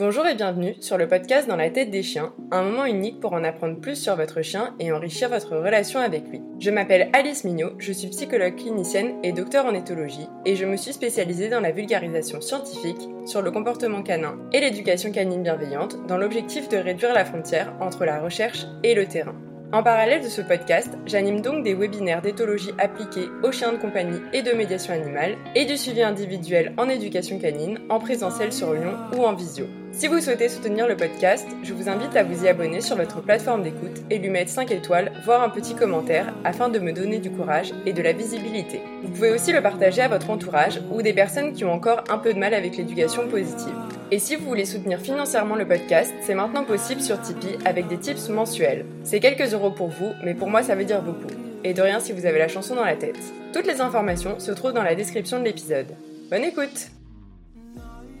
Bonjour et bienvenue sur le podcast Dans la tête des chiens, un moment unique pour en apprendre plus sur votre chien et enrichir votre relation avec lui. Je m'appelle Alice Mignot, je suis psychologue clinicienne et docteur en éthologie et je me suis spécialisée dans la vulgarisation scientifique sur le comportement canin et l'éducation canine bienveillante dans l'objectif de réduire la frontière entre la recherche et le terrain. En parallèle de ce podcast, j'anime donc des webinaires d'éthologie appliquée aux chiens de compagnie et de médiation animale et du suivi individuel en éducation canine, en présentiel sur Lyon ou en visio. Si vous souhaitez soutenir le podcast, je vous invite à vous y abonner sur votre plateforme d'écoute et lui mettre 5 étoiles, voire un petit commentaire, afin de me donner du courage et de la visibilité. Vous pouvez aussi le partager à votre entourage ou des personnes qui ont encore un peu de mal avec l'éducation positive. Et si vous voulez soutenir financièrement le podcast, c'est maintenant possible sur Tipeee avec des tips mensuels. C'est quelques euros pour vous, mais pour moi ça veut dire beaucoup. Et de rien si vous avez la chanson dans la tête. Toutes les informations se trouvent dans la description de l'épisode. Bonne écoute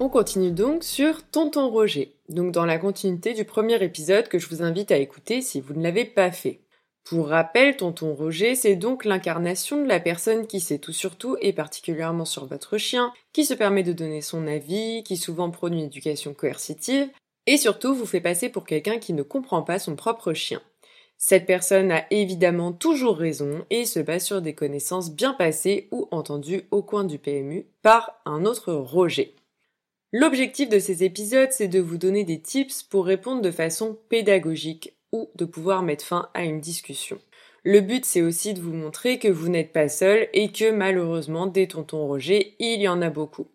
On continue donc sur Tonton Roger, donc dans la continuité du premier épisode que je vous invite à écouter si vous ne l'avez pas fait. Pour rappel, tonton Roger, c'est donc l'incarnation de la personne qui sait tout sur tout et particulièrement sur votre chien, qui se permet de donner son avis, qui souvent prône une éducation coercitive, et surtout vous fait passer pour quelqu'un qui ne comprend pas son propre chien. Cette personne a évidemment toujours raison et se base sur des connaissances bien passées ou entendues au coin du PMU par un autre Roger. L'objectif de ces épisodes, c'est de vous donner des tips pour répondre de façon pédagogique ou de pouvoir mettre fin à une discussion. Le but, c'est aussi de vous montrer que vous n'êtes pas seul et que malheureusement, des tontons Roger, il y en a beaucoup.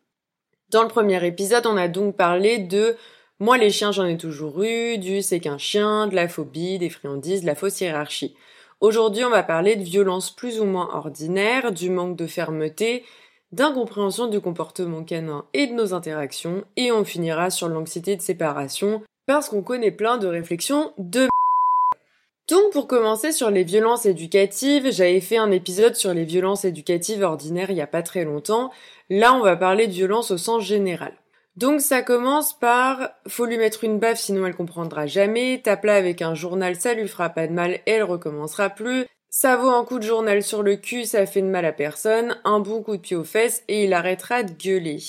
Dans le premier épisode, on a donc parlé de moi les chiens j'en ai toujours eu, du c'est qu'un chien, de la phobie, des friandises, de la fausse hiérarchie. Aujourd'hui, on va parler de violence plus ou moins ordinaire, du manque de fermeté, d'incompréhension du comportement canin et de nos interactions, et on finira sur l'anxiété de séparation, parce qu'on connaît plein de réflexions de donc pour commencer sur les violences éducatives, j'avais fait un épisode sur les violences éducatives ordinaires il y a pas très longtemps. Là, on va parler de violence au sens général. Donc ça commence par faut lui mettre une baffe sinon elle comprendra jamais, tape là avec un journal ça lui fera pas de mal, elle recommencera plus. Ça vaut un coup de journal sur le cul, ça fait de mal à personne, un bon coup de pied aux fesses et il arrêtera de gueuler.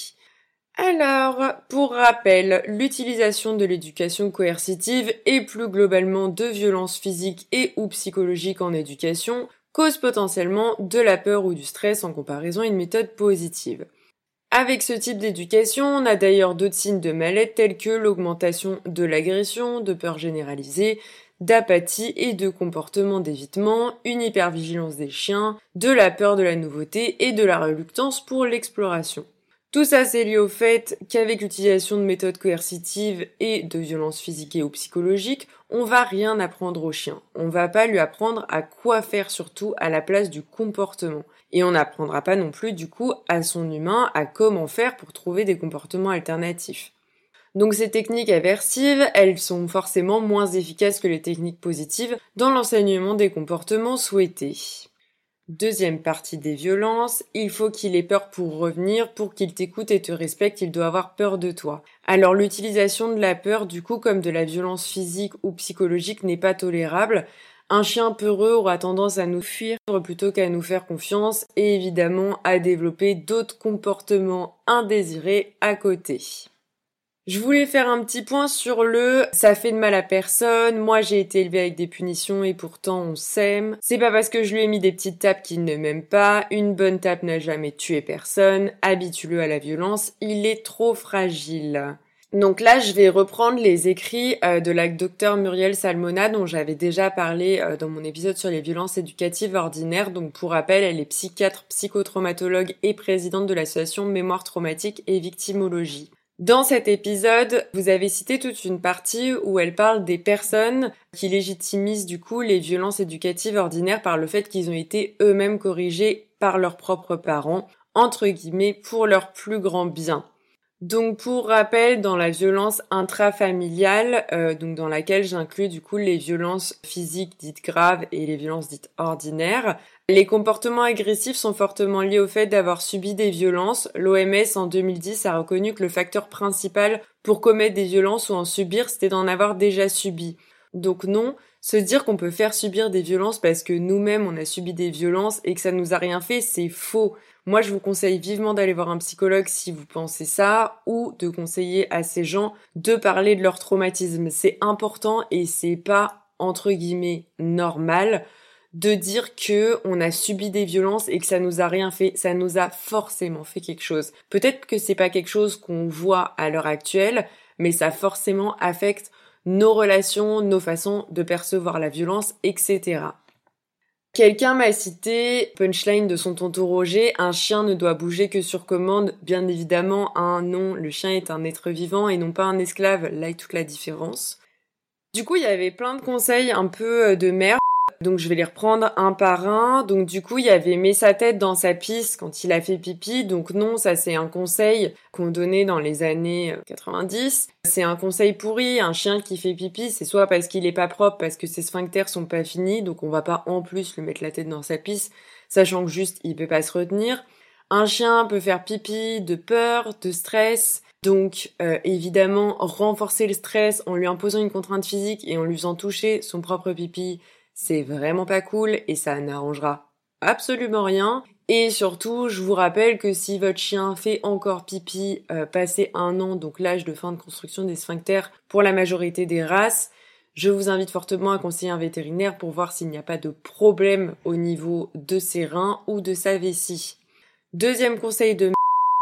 Alors, pour rappel, l'utilisation de l'éducation coercitive et plus globalement de violences physiques et ou psychologiques en éducation cause potentiellement de la peur ou du stress en comparaison à une méthode positive. Avec ce type d'éducation, on a d'ailleurs d'autres signes de mal-être tels que l'augmentation de l'agression, de peur généralisée, d'apathie et de comportement d'évitement, une hypervigilance des chiens, de la peur de la nouveauté et de la reluctance pour l'exploration. Tout ça, c'est lié au fait qu'avec l'utilisation de méthodes coercitives et de violences physiques ou psychologiques, on va rien apprendre au chien. On va pas lui apprendre à quoi faire surtout à la place du comportement. Et on n'apprendra pas non plus du coup à son humain à comment faire pour trouver des comportements alternatifs. Donc ces techniques aversives, elles sont forcément moins efficaces que les techniques positives dans l'enseignement des comportements souhaités. Deuxième partie des violences, il faut qu'il ait peur pour revenir, pour qu'il t'écoute et te respecte, il doit avoir peur de toi. Alors l'utilisation de la peur, du coup, comme de la violence physique ou psychologique, n'est pas tolérable. Un chien peureux aura tendance à nous fuir plutôt qu'à nous faire confiance et évidemment à développer d'autres comportements indésirés à côté. Je voulais faire un petit point sur le ça fait de mal à personne, moi j'ai été élevé avec des punitions et pourtant on s'aime. C'est pas parce que je lui ai mis des petites tapes qu'il ne m'aime pas, une bonne tape n'a jamais tué personne, habitue-le à la violence, il est trop fragile. Donc là, je vais reprendre les écrits euh, de la docteure Muriel Salmona dont j'avais déjà parlé euh, dans mon épisode sur les violences éducatives ordinaires. Donc pour rappel, elle est psychiatre, psychotraumatologue et présidente de l'association Mémoire traumatique et victimologie. Dans cet épisode, vous avez cité toute une partie où elle parle des personnes qui légitimisent du coup les violences éducatives ordinaires par le fait qu'ils ont été eux-mêmes corrigés par leurs propres parents, entre guillemets, pour leur plus grand bien. Donc pour rappel, dans la violence intrafamiliale, euh, donc dans laquelle j'inclus du coup les violences physiques dites graves et les violences dites ordinaires, les comportements agressifs sont fortement liés au fait d'avoir subi des violences. L'OMS en 2010 a reconnu que le facteur principal pour commettre des violences ou en subir, c'était d'en avoir déjà subi. Donc non, se dire qu'on peut faire subir des violences parce que nous-mêmes on a subi des violences et que ça nous a rien fait, c'est faux. Moi, je vous conseille vivement d'aller voir un psychologue si vous pensez ça ou de conseiller à ces gens de parler de leur traumatisme. C'est important et c'est pas entre guillemets normal de dire que on a subi des violences et que ça nous a rien fait, ça nous a forcément fait quelque chose. Peut-être que c'est pas quelque chose qu'on voit à l'heure actuelle, mais ça forcément affecte nos relations, nos façons de percevoir la violence, etc. Quelqu'un m'a cité, punchline de son tonton Roger, un chien ne doit bouger que sur commande. Bien évidemment, un non, le chien est un être vivant et non pas un esclave. Là est toute la différence. Du coup, il y avait plein de conseils un peu euh, de merde. Donc je vais les reprendre un par un. Donc du coup, il y avait mis sa tête dans sa pisse quand il a fait pipi. Donc non, ça c'est un conseil qu'on donnait dans les années 90. Euh, c'est un conseil pourri. Un chien qui fait pipi, c'est soit parce qu'il est pas propre, parce que ses sphincters sont pas finis, donc on va pas en plus lui mettre la tête dans sa pisse, sachant que juste il peut pas se retenir. Un chien peut faire pipi de peur, de stress, donc euh, évidemment, renforcer le stress en lui imposant une contrainte physique et en lui faisant toucher son propre pipi, c'est vraiment pas cool et ça n'arrangera absolument rien. Et surtout, je vous rappelle que si votre chien fait encore pipi euh, passé un an, donc l'âge de fin de construction des sphincters pour la majorité des races, je vous invite fortement à conseiller un vétérinaire pour voir s'il n'y a pas de problème au niveau de ses reins ou de sa vessie. Deuxième conseil de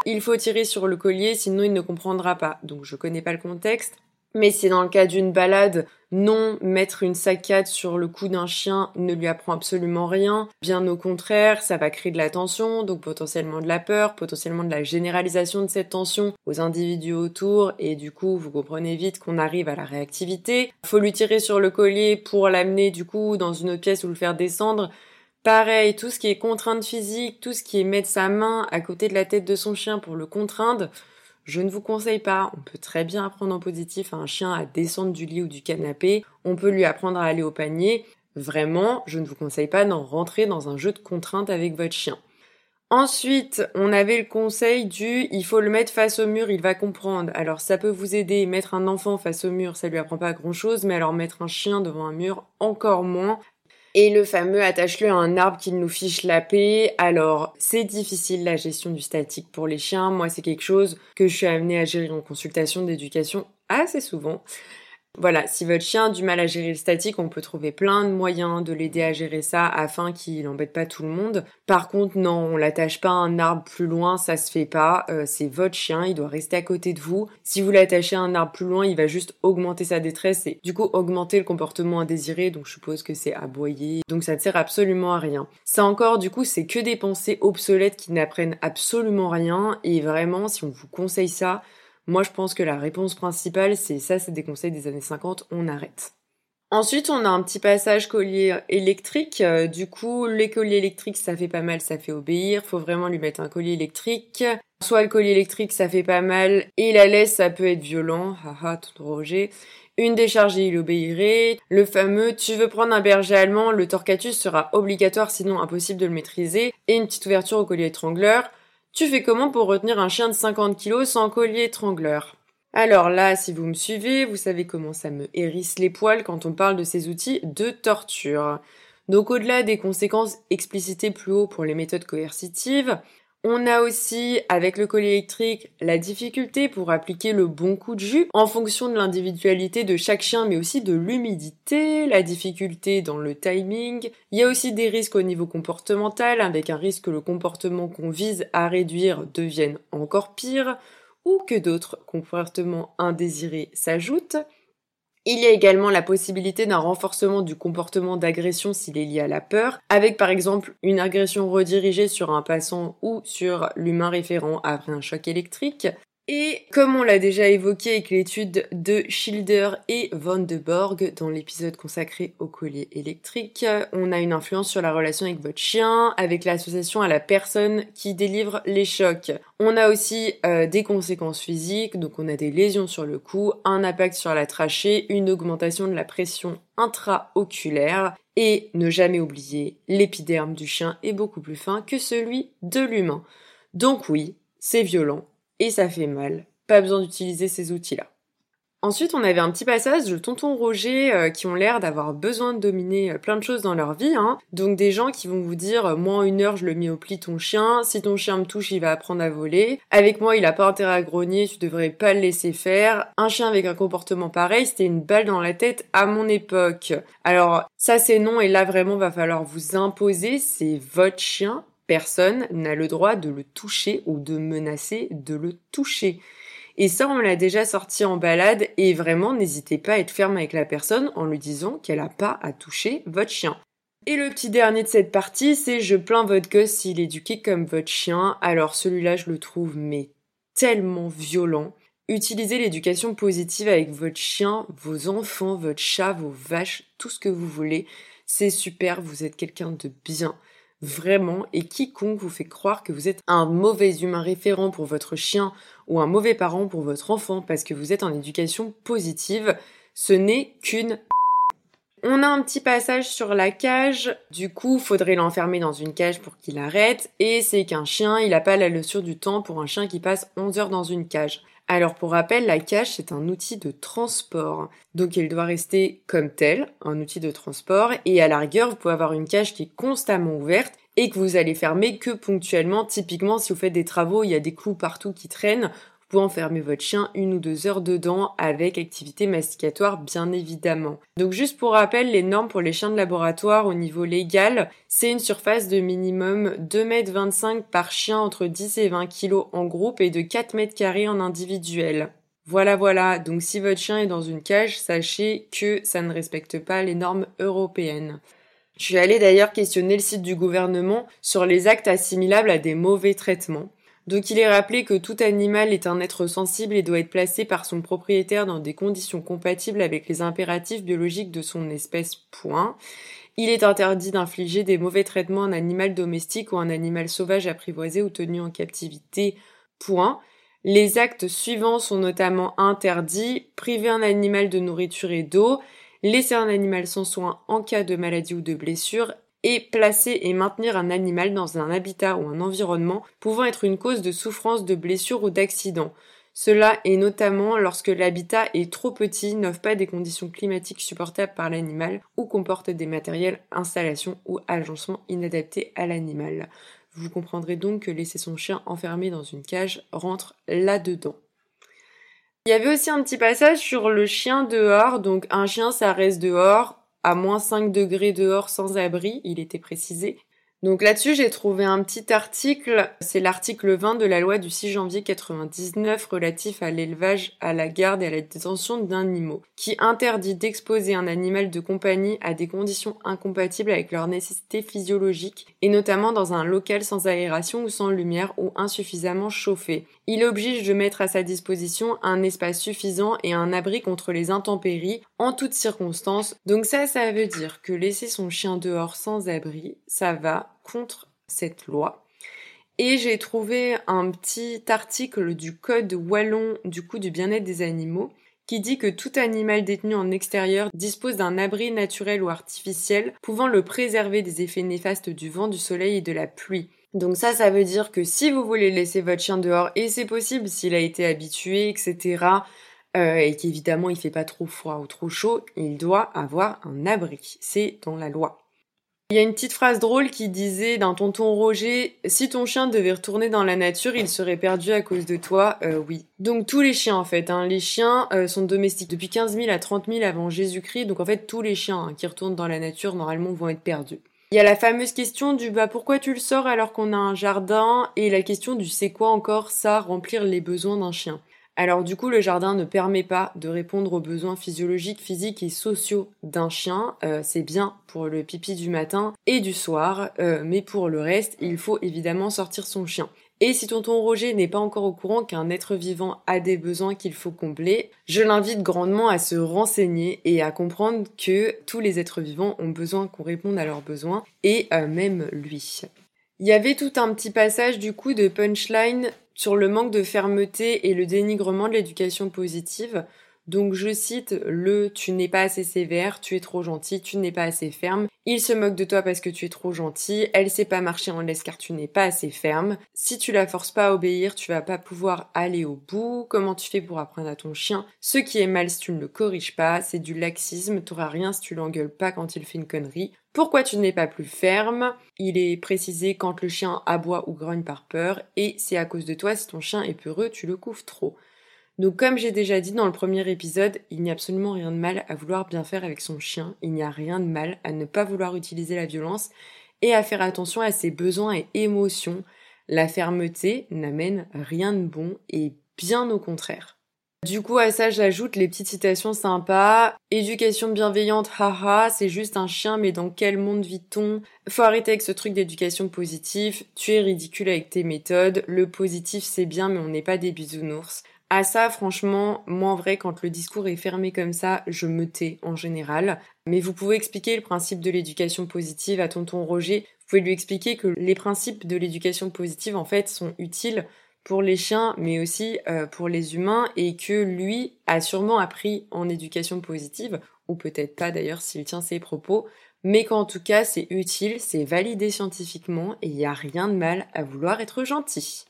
il faut tirer sur le collier, sinon il ne comprendra pas. Donc je connais pas le contexte. Mais si dans le cas d'une balade, non, mettre une saccade sur le cou d'un chien ne lui apprend absolument rien. Bien au contraire, ça va créer de la tension, donc potentiellement de la peur, potentiellement de la généralisation de cette tension aux individus autour, et du coup, vous comprenez vite qu'on arrive à la réactivité. Faut lui tirer sur le collier pour l'amener du coup dans une autre pièce ou le faire descendre. Pareil, tout ce qui est contrainte physique, tout ce qui est mettre sa main à côté de la tête de son chien pour le contraindre, je ne vous conseille pas. On peut très bien apprendre en positif à un chien à descendre du lit ou du canapé. On peut lui apprendre à aller au panier. Vraiment, je ne vous conseille pas d'en rentrer dans un jeu de contrainte avec votre chien. Ensuite, on avait le conseil du il faut le mettre face au mur, il va comprendre. Alors ça peut vous aider, mettre un enfant face au mur, ça lui apprend pas grand chose, mais alors mettre un chien devant un mur, encore moins. Et le fameux attache-le à un arbre qui nous fiche la paix. Alors, c'est difficile la gestion du statique pour les chiens. Moi, c'est quelque chose que je suis amenée à gérer en consultation d'éducation assez souvent. Voilà, si votre chien a du mal à gérer le statique, on peut trouver plein de moyens de l'aider à gérer ça afin qu'il n'embête pas tout le monde. Par contre, non, on l'attache pas à un arbre plus loin, ça se fait pas. Euh, c'est votre chien, il doit rester à côté de vous. Si vous l'attachez à un arbre plus loin, il va juste augmenter sa détresse et du coup augmenter le comportement indésiré. Donc je suppose que c'est aboyer. Donc ça ne sert absolument à rien. Ça encore, du coup, c'est que des pensées obsolètes qui n'apprennent absolument rien. Et vraiment, si on vous conseille ça, moi, je pense que la réponse principale, c'est ça, c'est des conseils des années 50, on arrête. Ensuite, on a un petit passage collier électrique. Euh, du coup, les colliers électriques, ça fait pas mal, ça fait obéir. Faut vraiment lui mettre un collier électrique. Soit le collier électrique, ça fait pas mal, et la laisse, ça peut être violent. Haha, tout Roger. Une décharge il obéirait. Le fameux tu veux prendre un berger allemand, le torcatus sera obligatoire sinon impossible de le maîtriser. Et une petite ouverture au collier étrangleur. Tu fais comment pour retenir un chien de 50 kilos sans collier étrangleur? Alors là, si vous me suivez, vous savez comment ça me hérisse les poils quand on parle de ces outils de torture. Donc au-delà des conséquences explicitées plus haut pour les méthodes coercitives, on a aussi, avec le collier électrique, la difficulté pour appliquer le bon coup de jus en fonction de l'individualité de chaque chien, mais aussi de l'humidité, la difficulté dans le timing. Il y a aussi des risques au niveau comportemental, avec un risque que le comportement qu'on vise à réduire devienne encore pire, ou que d'autres comportements indésirés s'ajoutent. Il y a également la possibilité d'un renforcement du comportement d'agression s'il est lié à la peur, avec par exemple une agression redirigée sur un passant ou sur l'humain référent après un choc électrique. Et comme on l'a déjà évoqué avec l'étude de Schilder et Van de Borg dans l'épisode consacré au collier électrique, on a une influence sur la relation avec votre chien, avec l'association à la personne qui délivre les chocs. On a aussi euh, des conséquences physiques, donc on a des lésions sur le cou, un impact sur la trachée, une augmentation de la pression intraoculaire et ne jamais oublier, l'épiderme du chien est beaucoup plus fin que celui de l'humain. Donc oui, c'est violent, et ça fait mal. Pas besoin d'utiliser ces outils-là. Ensuite, on avait un petit passage de tonton Roger euh, qui ont l'air d'avoir besoin de dominer euh, plein de choses dans leur vie. Hein. Donc des gens qui vont vous dire euh, moi en une heure je le mets au pli ton chien, si ton chien me touche il va apprendre à voler. Avec moi il a pas intérêt à grogner, tu devrais pas le laisser faire. Un chien avec un comportement pareil, c'était une balle dans la tête à mon époque. Alors ça c'est non et là vraiment va falloir vous imposer, c'est votre chien. Personne n'a le droit de le toucher ou de menacer de le toucher. Et ça, on l'a déjà sorti en balade et vraiment, n'hésitez pas à être ferme avec la personne en lui disant qu'elle n'a pas à toucher votre chien. Et le petit dernier de cette partie, c'est je plains votre gosse s'il est éduqué comme votre chien. Alors celui-là, je le trouve mais tellement violent. Utilisez l'éducation positive avec votre chien, vos enfants, votre chat, vos vaches, tout ce que vous voulez. C'est super, vous êtes quelqu'un de bien vraiment, et quiconque vous fait croire que vous êtes un mauvais humain référent pour votre chien ou un mauvais parent pour votre enfant parce que vous êtes en éducation positive, ce n'est qu'une on a un petit passage sur la cage, du coup, faudrait l'enfermer dans une cage pour qu'il arrête, et c'est qu'un chien, il n'a pas la leçon du temps pour un chien qui passe 11 heures dans une cage. Alors pour rappel, la cage c'est un outil de transport. Donc il doit rester comme tel, un outil de transport, et à la rigueur vous pouvez avoir une cage qui est constamment ouverte et que vous allez fermer que ponctuellement. Typiquement si vous faites des travaux, il y a des clous partout qui traînent, vous pouvez enfermer votre chien une ou deux heures dedans avec activité masticatoire bien évidemment. Donc juste pour rappel, les normes pour les chiens de laboratoire au niveau légal, c'est une surface de minimum 2,25 m par chien entre 10 et 20 kg en groupe et de 4 m carrés en individuel. Voilà, voilà. Donc si votre chien est dans une cage, sachez que ça ne respecte pas les normes européennes. Je suis allée d'ailleurs questionner le site du gouvernement sur les actes assimilables à des mauvais traitements. Donc il est rappelé que tout animal est un être sensible et doit être placé par son propriétaire dans des conditions compatibles avec les impératifs biologiques de son espèce. Point. Il est interdit d'infliger des mauvais traitements à un animal domestique ou à un animal sauvage apprivoisé ou tenu en captivité. Point. Les actes suivants sont notamment interdits priver un animal de nourriture et d'eau, laisser un animal sans soin en cas de maladie ou de blessure, et placer et maintenir un animal dans un habitat ou un environnement pouvant être une cause de souffrance, de blessure ou d'accident. Cela est notamment lorsque l'habitat est trop petit, n'offre pas des conditions climatiques supportables par l'animal ou comporte des matériels, installations ou agencements inadaptés à l'animal. Vous comprendrez donc que laisser son chien enfermé dans une cage rentre là-dedans. Il y avait aussi un petit passage sur le chien dehors, donc un chien ça reste dehors, à moins 5 degrés dehors sans abri, il était précisé. Donc là-dessus, j'ai trouvé un petit article, c'est l'article 20 de la loi du 6 janvier 99 relatif à l'élevage, à la garde et à la détention d'animaux, qui interdit d'exposer un animal de compagnie à des conditions incompatibles avec leurs nécessités physiologiques, et notamment dans un local sans aération ou sans lumière ou insuffisamment chauffé. Il oblige de mettre à sa disposition un espace suffisant et un abri contre les intempéries en toutes circonstances. Donc ça, ça veut dire que laisser son chien dehors sans abri, ça va contre cette loi. Et j'ai trouvé un petit article du code wallon du coup du bien-être des animaux qui dit que tout animal détenu en extérieur dispose d'un abri naturel ou artificiel pouvant le préserver des effets néfastes du vent, du soleil et de la pluie. Donc ça, ça veut dire que si vous voulez laisser votre chien dehors, et c'est possible s'il a été habitué, etc., euh, et qu'évidemment il fait pas trop froid ou trop chaud, il doit avoir un abri. C'est dans la loi. Il y a une petite phrase drôle qui disait d'un tonton Roger Si ton chien devait retourner dans la nature, il serait perdu à cause de toi. Euh, oui. Donc tous les chiens en fait. Hein. Les chiens euh, sont domestiques depuis 15 000 à 30 000 avant Jésus-Christ. Donc en fait tous les chiens hein, qui retournent dans la nature normalement vont être perdus. Il y a la fameuse question du bah pourquoi tu le sors alors qu'on a un jardin? Et la question du c'est quoi encore ça remplir les besoins d'un chien? Alors du coup, le jardin ne permet pas de répondre aux besoins physiologiques, physiques et sociaux d'un chien. Euh, c'est bien pour le pipi du matin et du soir, euh, mais pour le reste, il faut évidemment sortir son chien. Et si tonton Roger n'est pas encore au courant qu'un être vivant a des besoins qu'il faut combler, je l'invite grandement à se renseigner et à comprendre que tous les êtres vivants ont besoin qu'on réponde à leurs besoins, et euh, même lui. Il y avait tout un petit passage du coup de punchline sur le manque de fermeté et le dénigrement de l'éducation positive. Donc je cite le tu n'es pas assez sévère, tu es trop gentil, tu n'es pas assez ferme. Il se moque de toi parce que tu es trop gentil, elle sait pas marcher en laisse car tu n'es pas assez ferme. Si tu la forces pas à obéir, tu vas pas pouvoir aller au bout. Comment tu fais pour apprendre à ton chien? Ce qui est mal si tu ne le corriges pas, c'est du laxisme, t'auras rien si tu l'engueules pas quand il fait une connerie. Pourquoi tu n'es pas plus ferme? Il est précisé quand le chien aboie ou grogne par peur et c'est à cause de toi si ton chien est peureux, tu le couves trop. Donc comme j'ai déjà dit dans le premier épisode, il n'y a absolument rien de mal à vouloir bien faire avec son chien, il n'y a rien de mal à ne pas vouloir utiliser la violence et à faire attention à ses besoins et émotions. La fermeté n'amène rien de bon et bien au contraire. Du coup, à ça, j'ajoute les petites citations sympas. Éducation bienveillante, haha, c'est juste un chien, mais dans quel monde vit-on? Faut arrêter avec ce truc d'éducation positive. Tu es ridicule avec tes méthodes. Le positif, c'est bien, mais on n'est pas des bisounours. À ça, franchement, moi en vrai, quand le discours est fermé comme ça, je me tais en général. Mais vous pouvez expliquer le principe de l'éducation positive à tonton Roger. Vous pouvez lui expliquer que les principes de l'éducation positive, en fait, sont utiles pour les chiens, mais aussi euh, pour les humains, et que lui a sûrement appris en éducation positive, ou peut-être pas d'ailleurs s'il tient ses propos, mais qu'en tout cas c'est utile, c'est validé scientifiquement, et il n'y a rien de mal à vouloir être gentil.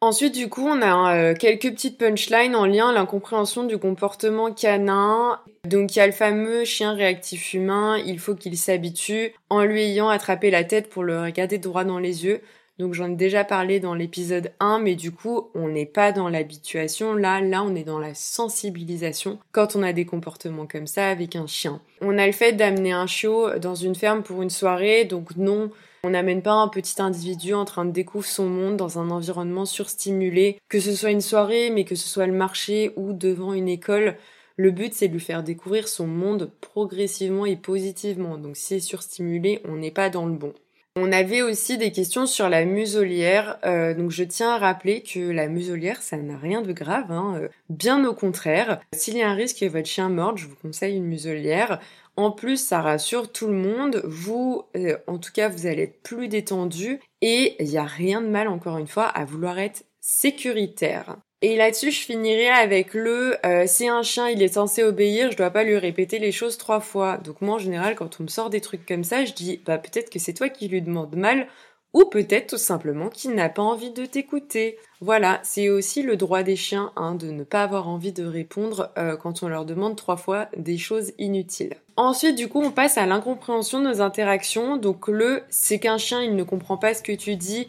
Ensuite, du coup, on a euh, quelques petites punchlines en lien à l'incompréhension du comportement canin. Donc, il y a le fameux chien réactif humain, il faut qu'il s'habitue en lui ayant attrapé la tête pour le regarder droit dans les yeux. Donc, j'en ai déjà parlé dans l'épisode 1, mais du coup, on n'est pas dans l'habituation. Là, là, on est dans la sensibilisation quand on a des comportements comme ça avec un chien. On a le fait d'amener un chiot dans une ferme pour une soirée, donc non, on n'amène pas un petit individu en train de découvrir son monde dans un environnement surstimulé, que ce soit une soirée, mais que ce soit le marché ou devant une école. Le but, c'est de lui faire découvrir son monde progressivement et positivement. Donc, si c'est surstimulé, on n'est pas dans le bon. On avait aussi des questions sur la muselière. Euh, donc, je tiens à rappeler que la muselière, ça n'a rien de grave. Hein. Euh, bien au contraire. S'il y a un risque que votre chien morde, je vous conseille une muselière. En plus, ça rassure tout le monde. Vous, euh, en tout cas, vous allez être plus détendu. Et il n'y a rien de mal, encore une fois, à vouloir être sécuritaire. Et là-dessus, je finirai avec le euh, c'est un chien, il est censé obéir, je dois pas lui répéter les choses trois fois. Donc moi, en général, quand on me sort des trucs comme ça, je dis bah peut-être que c'est toi qui lui demande mal ou peut-être tout simplement qu'il n'a pas envie de t'écouter. Voilà, c'est aussi le droit des chiens hein, de ne pas avoir envie de répondre euh, quand on leur demande trois fois des choses inutiles. Ensuite, du coup, on passe à l'incompréhension de nos interactions. Donc le c'est qu'un chien, il ne comprend pas ce que tu dis.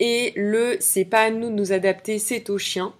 Et le c'est pas à nous de nous adapter, c'est au chien.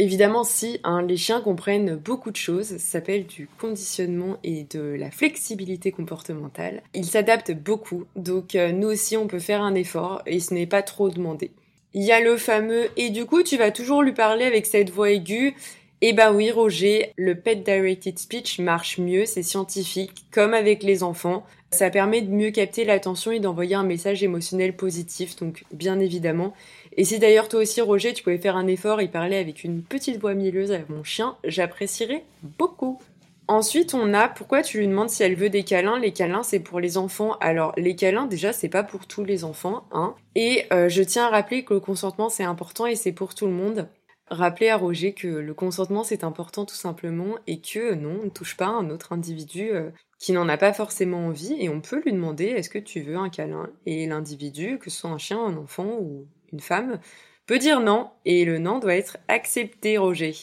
Évidemment, si, hein, les chiens comprennent beaucoup de choses, ça s'appelle du conditionnement et de la flexibilité comportementale. Ils s'adaptent beaucoup, donc euh, nous aussi on peut faire un effort et ce n'est pas trop demandé. Il y a le fameux et du coup tu vas toujours lui parler avec cette voix aiguë? Eh ben oui Roger, le pet directed speech marche mieux, c'est scientifique, comme avec les enfants. Ça permet de mieux capter l'attention et d'envoyer un message émotionnel positif, donc bien évidemment. Et si d'ailleurs toi aussi Roger, tu pouvais faire un effort et parler avec une petite voix mielleuse à mon chien, j'apprécierais beaucoup. Ensuite, on a pourquoi tu lui demandes si elle veut des câlins. Les câlins, c'est pour les enfants. Alors, les câlins, déjà, c'est pas pour tous les enfants, hein. Et euh, je tiens à rappeler que le consentement, c'est important et c'est pour tout le monde. Rappelez à Roger que le consentement, c'est important tout simplement et que non, on ne touche pas un autre individu euh, qui n'en a pas forcément envie et on peut lui demander est-ce que tu veux un câlin? Et l'individu, que ce soit un chien, un enfant ou une femme, peut dire non, et le non doit être accepté, Roger.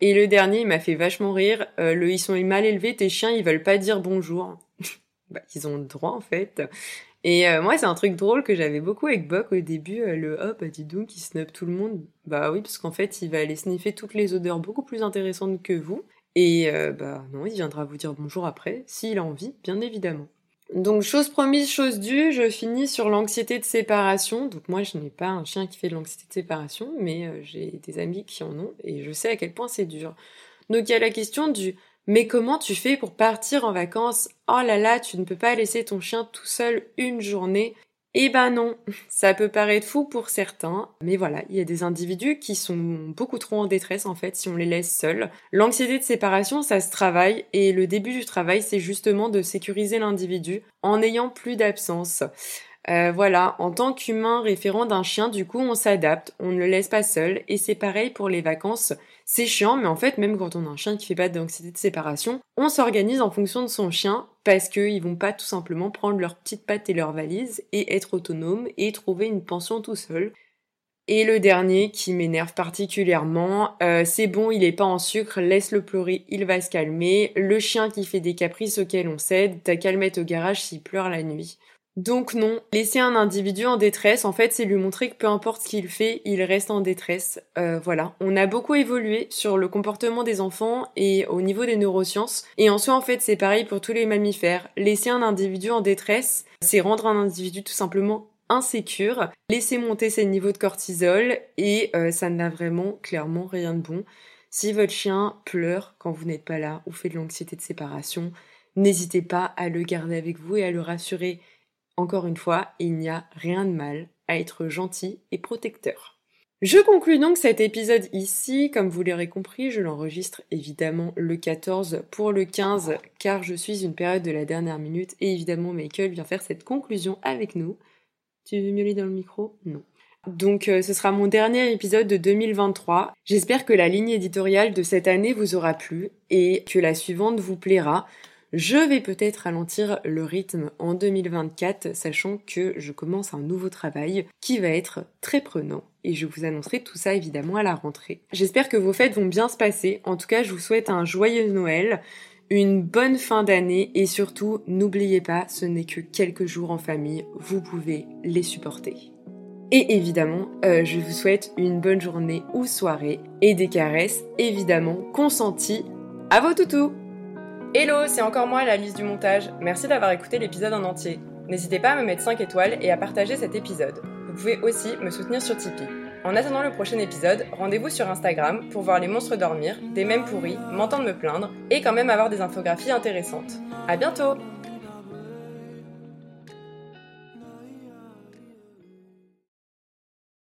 Et le dernier, il m'a fait vachement rire. Euh, le ils sont mal élevés, tes chiens, ils veulent pas dire bonjour. bah, ils ont le droit, en fait. Et euh, moi, c'est un truc drôle que j'avais beaucoup avec Buck au début, euh, le hop, bah dis donc, il snub tout le monde. Bah oui, parce qu'en fait, il va aller sniffer toutes les odeurs beaucoup plus intéressantes que vous. Et bah non, il viendra vous dire bonjour après, s'il a envie, bien évidemment. Donc chose promise, chose due, je finis sur l'anxiété de séparation. Donc moi je n'ai pas un chien qui fait de l'anxiété de séparation, mais euh, j'ai des amis qui en ont et je sais à quel point c'est dur. Donc il y a la question du mais comment tu fais pour partir en vacances? Oh là là, tu ne peux pas laisser ton chien tout seul une journée. Eh ben non, ça peut paraître fou pour certains, mais voilà, il y a des individus qui sont beaucoup trop en détresse en fait si on les laisse seuls. L'anxiété de séparation, ça se travaille, et le début du travail, c'est justement de sécuriser l'individu en n'ayant plus d'absence. Euh, voilà, en tant qu'humain référent d'un chien, du coup, on s'adapte, on ne le laisse pas seul, et c'est pareil pour les vacances. C'est chiant, mais en fait, même quand on a un chien qui fait pas d'anxiété de séparation, on s'organise en fonction de son chien parce qu'ils vont pas tout simplement prendre leurs petites pattes et leurs valises et être autonomes et trouver une pension tout seul. Et le dernier qui m'énerve particulièrement, euh, c'est bon, il est pas en sucre, laisse-le pleurer, il va se calmer. Le chien qui fait des caprices auxquels on cède, le mettre au garage s'il pleure la nuit. Donc non, laisser un individu en détresse, en fait, c'est lui montrer que peu importe ce qu'il fait, il reste en détresse. Euh, voilà, on a beaucoup évolué sur le comportement des enfants et au niveau des neurosciences. Et en soi, en fait, c'est pareil pour tous les mammifères. Laisser un individu en détresse, c'est rendre un individu tout simplement insécure, laisser monter ses niveaux de cortisol et euh, ça n'a vraiment clairement rien de bon. Si votre chien pleure quand vous n'êtes pas là ou fait de l'anxiété de séparation, n'hésitez pas à le garder avec vous et à le rassurer encore une fois, il n'y a rien de mal à être gentil et protecteur. Je conclus donc cet épisode ici. Comme vous l'aurez compris, je l'enregistre évidemment le 14 pour le 15 car je suis une période de la dernière minute et évidemment Michael vient faire cette conclusion avec nous. Tu veux miauler dans le micro? Non. Donc euh, ce sera mon dernier épisode de 2023. J'espère que la ligne éditoriale de cette année vous aura plu et que la suivante vous plaira. Je vais peut-être ralentir le rythme en 2024, sachant que je commence un nouveau travail qui va être très prenant. Et je vous annoncerai tout ça évidemment à la rentrée. J'espère que vos fêtes vont bien se passer. En tout cas, je vous souhaite un joyeux Noël, une bonne fin d'année et surtout, n'oubliez pas, ce n'est que quelques jours en famille. Vous pouvez les supporter. Et évidemment, euh, je vous souhaite une bonne journée ou soirée et des caresses évidemment consenties à vos toutous Hello, c'est encore moi la liste du montage. Merci d'avoir écouté l'épisode en entier. N'hésitez pas à me mettre 5 étoiles et à partager cet épisode. Vous pouvez aussi me soutenir sur Tipeee. En attendant le prochain épisode, rendez-vous sur Instagram pour voir les monstres dormir, des mèmes pourris, m'entendre me plaindre et quand même avoir des infographies intéressantes. À bientôt!